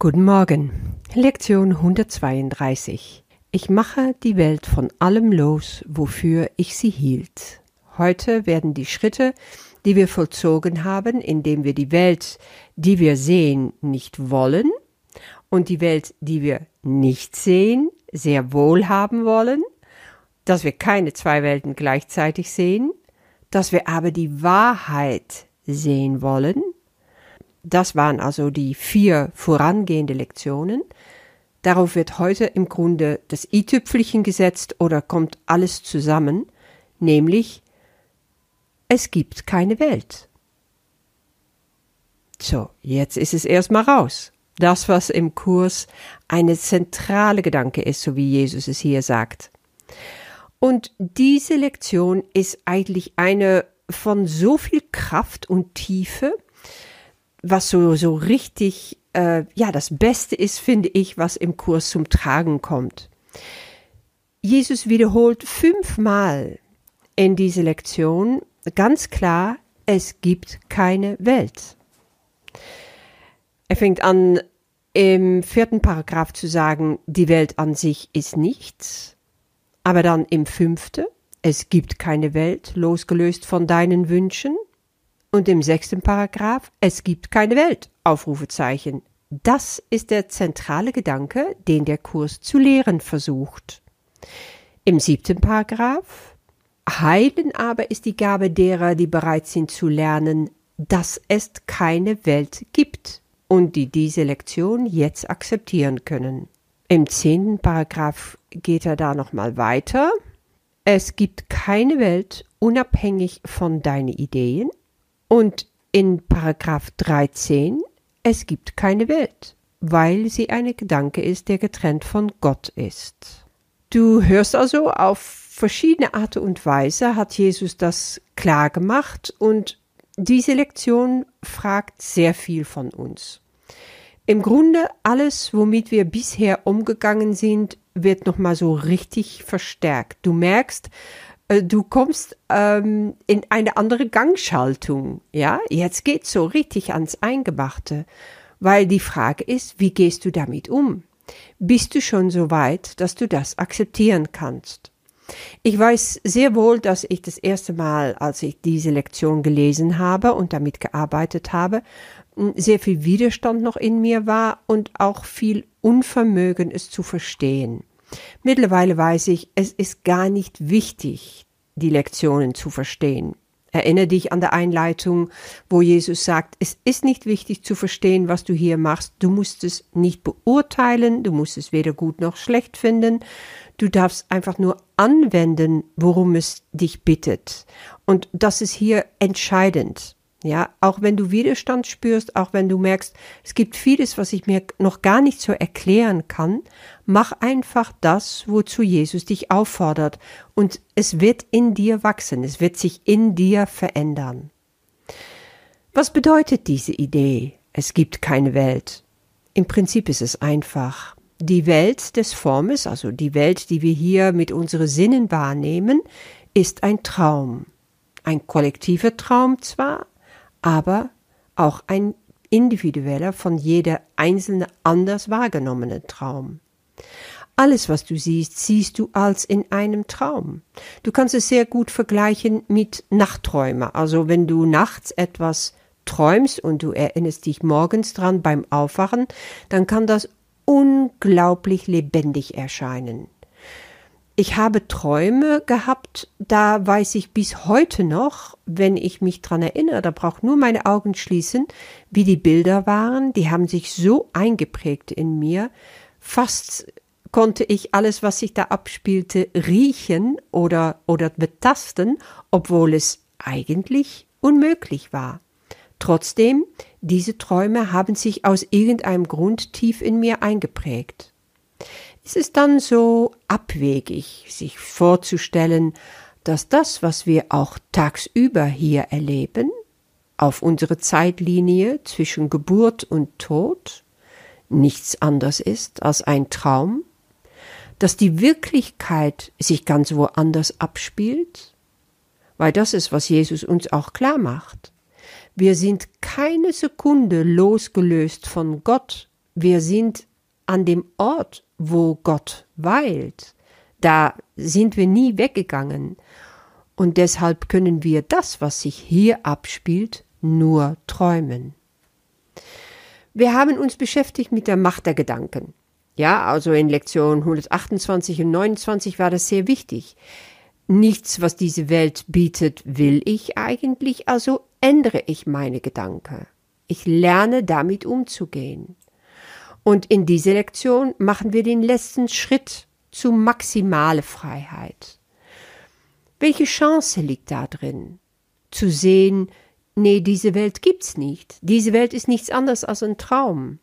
Guten Morgen. Lektion 132. Ich mache die Welt von allem los, wofür ich sie hielt. Heute werden die Schritte, die wir vollzogen haben, indem wir die Welt, die wir sehen, nicht wollen und die Welt, die wir nicht sehen, sehr wohl haben wollen, dass wir keine zwei Welten gleichzeitig sehen, dass wir aber die Wahrheit sehen wollen, das waren also die vier vorangehende Lektionen. Darauf wird heute im Grunde das i-Tüpfelchen gesetzt oder kommt alles zusammen, nämlich es gibt keine Welt. So, jetzt ist es erstmal raus. Das, was im Kurs eine zentrale Gedanke ist, so wie Jesus es hier sagt. Und diese Lektion ist eigentlich eine von so viel Kraft und Tiefe, was so, so richtig, äh, ja, das Beste ist, finde ich, was im Kurs zum Tragen kommt. Jesus wiederholt fünfmal in dieser Lektion ganz klar, es gibt keine Welt. Er fängt an, im vierten Paragraph zu sagen, die Welt an sich ist nichts. Aber dann im fünften, es gibt keine Welt, losgelöst von deinen Wünschen. Und im sechsten Paragraph, es gibt keine Welt, Aufrufezeichen. Das ist der zentrale Gedanke, den der Kurs zu lehren versucht. Im siebten Paragraph, Heilen aber ist die Gabe derer, die bereit sind zu lernen, dass es keine Welt gibt und die diese Lektion jetzt akzeptieren können. Im zehnten Paragraph geht er da nochmal weiter. Es gibt keine Welt unabhängig von deinen Ideen, und in Paragraph 13, es gibt keine Welt, weil sie ein Gedanke ist, der getrennt von Gott ist. Du hörst also, auf verschiedene Art und Weise hat Jesus das klar gemacht und diese Lektion fragt sehr viel von uns. Im Grunde alles, womit wir bisher umgegangen sind, wird nochmal so richtig verstärkt. Du merkst, du kommst ähm, in eine andere Gangschaltung. Ja, jetzt geht's so richtig ans Eingemachte, weil die Frage ist, wie gehst du damit um? Bist du schon so weit, dass du das akzeptieren kannst? Ich weiß sehr wohl, dass ich das erste Mal, als ich diese Lektion gelesen habe und damit gearbeitet habe, sehr viel Widerstand noch in mir war und auch viel Unvermögen, es zu verstehen. Mittlerweile weiß ich, es ist gar nicht wichtig, die Lektionen zu verstehen. Erinnere dich an der Einleitung, wo Jesus sagt, es ist nicht wichtig zu verstehen, was du hier machst. Du musst es nicht beurteilen, du musst es weder gut noch schlecht finden. Du darfst einfach nur anwenden, worum es dich bittet. Und das ist hier entscheidend. Ja, auch wenn du Widerstand spürst, auch wenn du merkst, es gibt vieles, was ich mir noch gar nicht so erklären kann, mach einfach das, wozu Jesus dich auffordert, und es wird in dir wachsen, es wird sich in dir verändern. Was bedeutet diese Idee? Es gibt keine Welt. Im Prinzip ist es einfach. Die Welt des Formes, also die Welt, die wir hier mit unseren Sinnen wahrnehmen, ist ein Traum. Ein kollektiver Traum zwar, aber auch ein individueller, von jeder einzelne anders wahrgenommene Traum. Alles, was du siehst, siehst du als in einem Traum. Du kannst es sehr gut vergleichen mit Nachtträumer. Also wenn du nachts etwas träumst und du erinnerst dich morgens dran beim Aufwachen, dann kann das unglaublich lebendig erscheinen. Ich habe Träume gehabt, da weiß ich bis heute noch, wenn ich mich dran erinnere, da braucht nur meine Augen schließen, wie die Bilder waren, die haben sich so eingeprägt in mir, fast konnte ich alles, was sich da abspielte, riechen oder, oder betasten, obwohl es eigentlich unmöglich war. Trotzdem, diese Träume haben sich aus irgendeinem Grund tief in mir eingeprägt ist es dann so abwegig, sich vorzustellen, dass das, was wir auch tagsüber hier erleben, auf unsere Zeitlinie zwischen Geburt und Tod, nichts anderes ist als ein Traum, dass die Wirklichkeit sich ganz woanders abspielt, weil das ist, was Jesus uns auch klar macht. Wir sind keine Sekunde losgelöst von Gott, Wir sind an dem Ort, wo Gott weilt. Da sind wir nie weggegangen. Und deshalb können wir das, was sich hier abspielt, nur träumen. Wir haben uns beschäftigt mit der Macht der Gedanken. Ja, also in Lektion 128 und 29 war das sehr wichtig. Nichts, was diese Welt bietet, will ich eigentlich, also ändere ich meine Gedanken. Ich lerne damit umzugehen. Und in dieser Lektion machen wir den letzten Schritt zu maximale Freiheit. Welche Chance liegt da drin? Zu sehen, nee, diese Welt gibt's nicht. Diese Welt ist nichts anderes als ein Traum.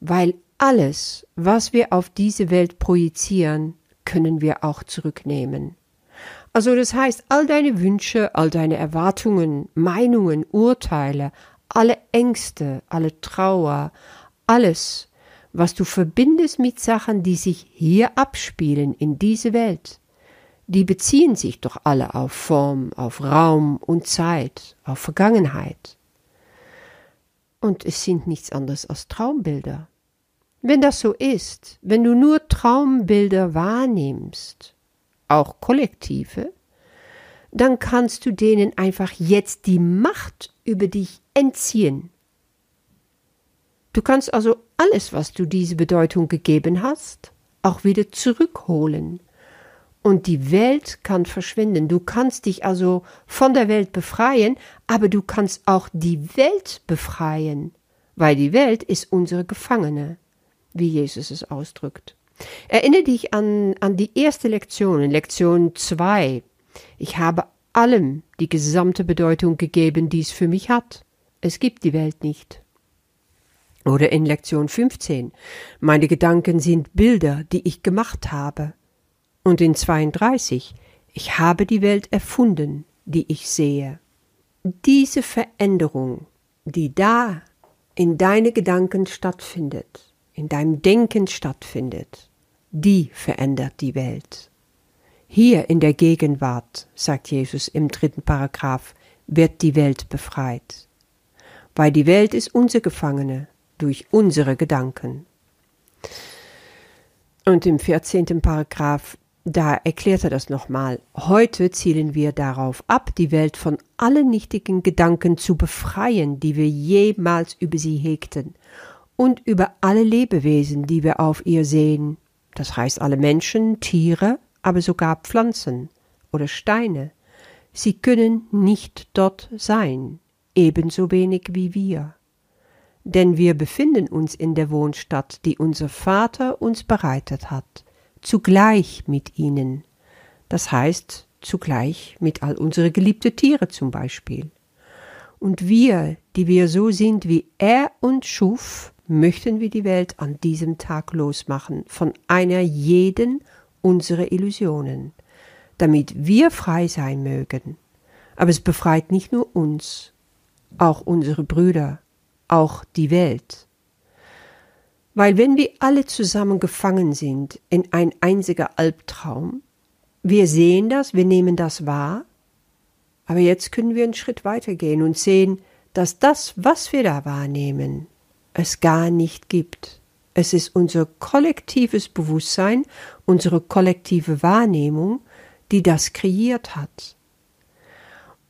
Weil alles, was wir auf diese Welt projizieren, können wir auch zurücknehmen. Also das heißt, all deine Wünsche, all deine Erwartungen, Meinungen, Urteile, alle Ängste, alle Trauer, alles, was du verbindest mit Sachen, die sich hier abspielen in diese Welt, die beziehen sich doch alle auf Form, auf Raum und Zeit, auf Vergangenheit. Und es sind nichts anderes als Traumbilder. Wenn das so ist, wenn du nur Traumbilder wahrnimmst, auch kollektive, dann kannst du denen einfach jetzt die Macht über dich entziehen. Du kannst also alles, was du diese Bedeutung gegeben hast, auch wieder zurückholen. Und die Welt kann verschwinden. Du kannst dich also von der Welt befreien, aber du kannst auch die Welt befreien, weil die Welt ist unsere Gefangene wie Jesus es ausdrückt. Erinnere dich an, an die erste Lektion, Lektion 2. Ich habe allem die gesamte Bedeutung gegeben, die es für mich hat. Es gibt die Welt nicht. Oder in Lektion 15. Meine Gedanken sind Bilder, die ich gemacht habe. Und in 32. Ich habe die Welt erfunden, die ich sehe. Diese Veränderung, die da in deine Gedanken stattfindet, in deinem Denken stattfindet, die verändert die Welt. Hier in der Gegenwart, sagt Jesus im dritten Paragraph, wird die Welt befreit. Weil die Welt ist unser Gefangene durch unsere Gedanken. Und im vierzehnten Paragraph, da erklärt er das nochmal. Heute zielen wir darauf ab, die Welt von allen nichtigen Gedanken zu befreien, die wir jemals über sie hegten und über alle Lebewesen, die wir auf ihr sehen, das heißt alle Menschen, Tiere, aber sogar Pflanzen oder Steine. Sie können nicht dort sein, ebenso wenig wie wir. Denn wir befinden uns in der Wohnstadt, die unser Vater uns bereitet hat, zugleich mit ihnen, das heißt zugleich mit all unsere geliebte Tiere zum Beispiel. Und wir, die wir so sind, wie er uns schuf, möchten wir die Welt an diesem Tag losmachen von einer jeden unserer Illusionen, damit wir frei sein mögen. Aber es befreit nicht nur uns, auch unsere Brüder, auch die Welt. Weil wenn wir alle zusammen gefangen sind in ein einziger Albtraum, wir sehen das, wir nehmen das wahr, aber jetzt können wir einen Schritt weitergehen und sehen, dass das, was wir da wahrnehmen, es gar nicht gibt. Es ist unser kollektives Bewusstsein, unsere kollektive Wahrnehmung, die das kreiert hat.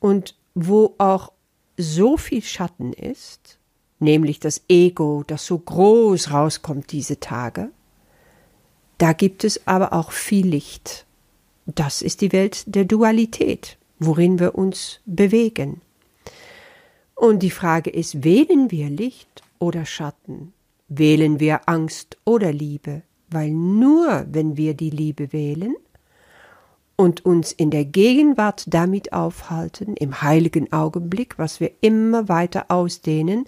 Und wo auch so viel Schatten ist, nämlich das Ego, das so groß rauskommt diese Tage, da gibt es aber auch viel Licht. Das ist die Welt der Dualität, worin wir uns bewegen. Und die Frage ist, wählen wir Licht oder Schatten? Wählen wir Angst oder Liebe? Weil nur wenn wir die Liebe wählen und uns in der Gegenwart damit aufhalten, im heiligen Augenblick, was wir immer weiter ausdehnen,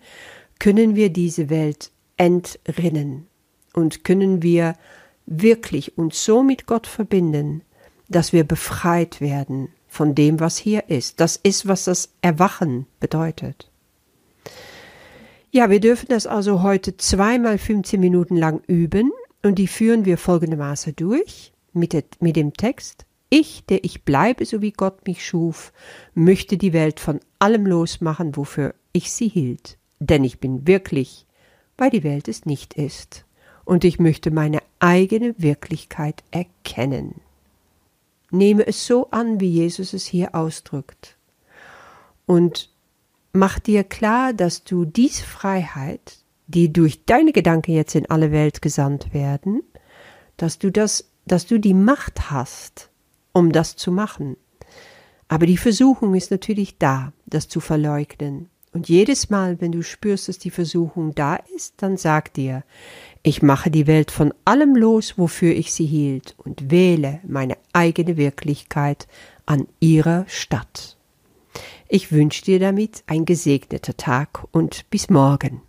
können wir diese Welt entrinnen und können wir wirklich uns so mit Gott verbinden, dass wir befreit werden von dem, was hier ist. Das ist, was das Erwachen bedeutet. Ja, wir dürfen das also heute zweimal 15 Minuten lang üben und die führen wir folgendermaßen durch mit, dem Text. Ich, der ich bleibe, so wie Gott mich schuf, möchte die Welt von allem losmachen, wofür ich sie hielt. Denn ich bin wirklich weil die Welt es nicht ist. Und ich möchte meine eigene Wirklichkeit erkennen. Nehme es so an, wie Jesus es hier ausdrückt. Und mach dir klar, dass du diese Freiheit, die durch deine Gedanken jetzt in alle Welt gesandt werden, dass du das, dass du die Macht hast, um das zu machen. Aber die Versuchung ist natürlich da, das zu verleugnen. Und jedes Mal, wenn du spürst, dass die Versuchung da ist, dann sag dir, ich mache die Welt von allem los, wofür ich sie hielt, und wähle meine eigene Wirklichkeit an ihrer Stadt. Ich wünsche dir damit ein gesegneter Tag und bis morgen.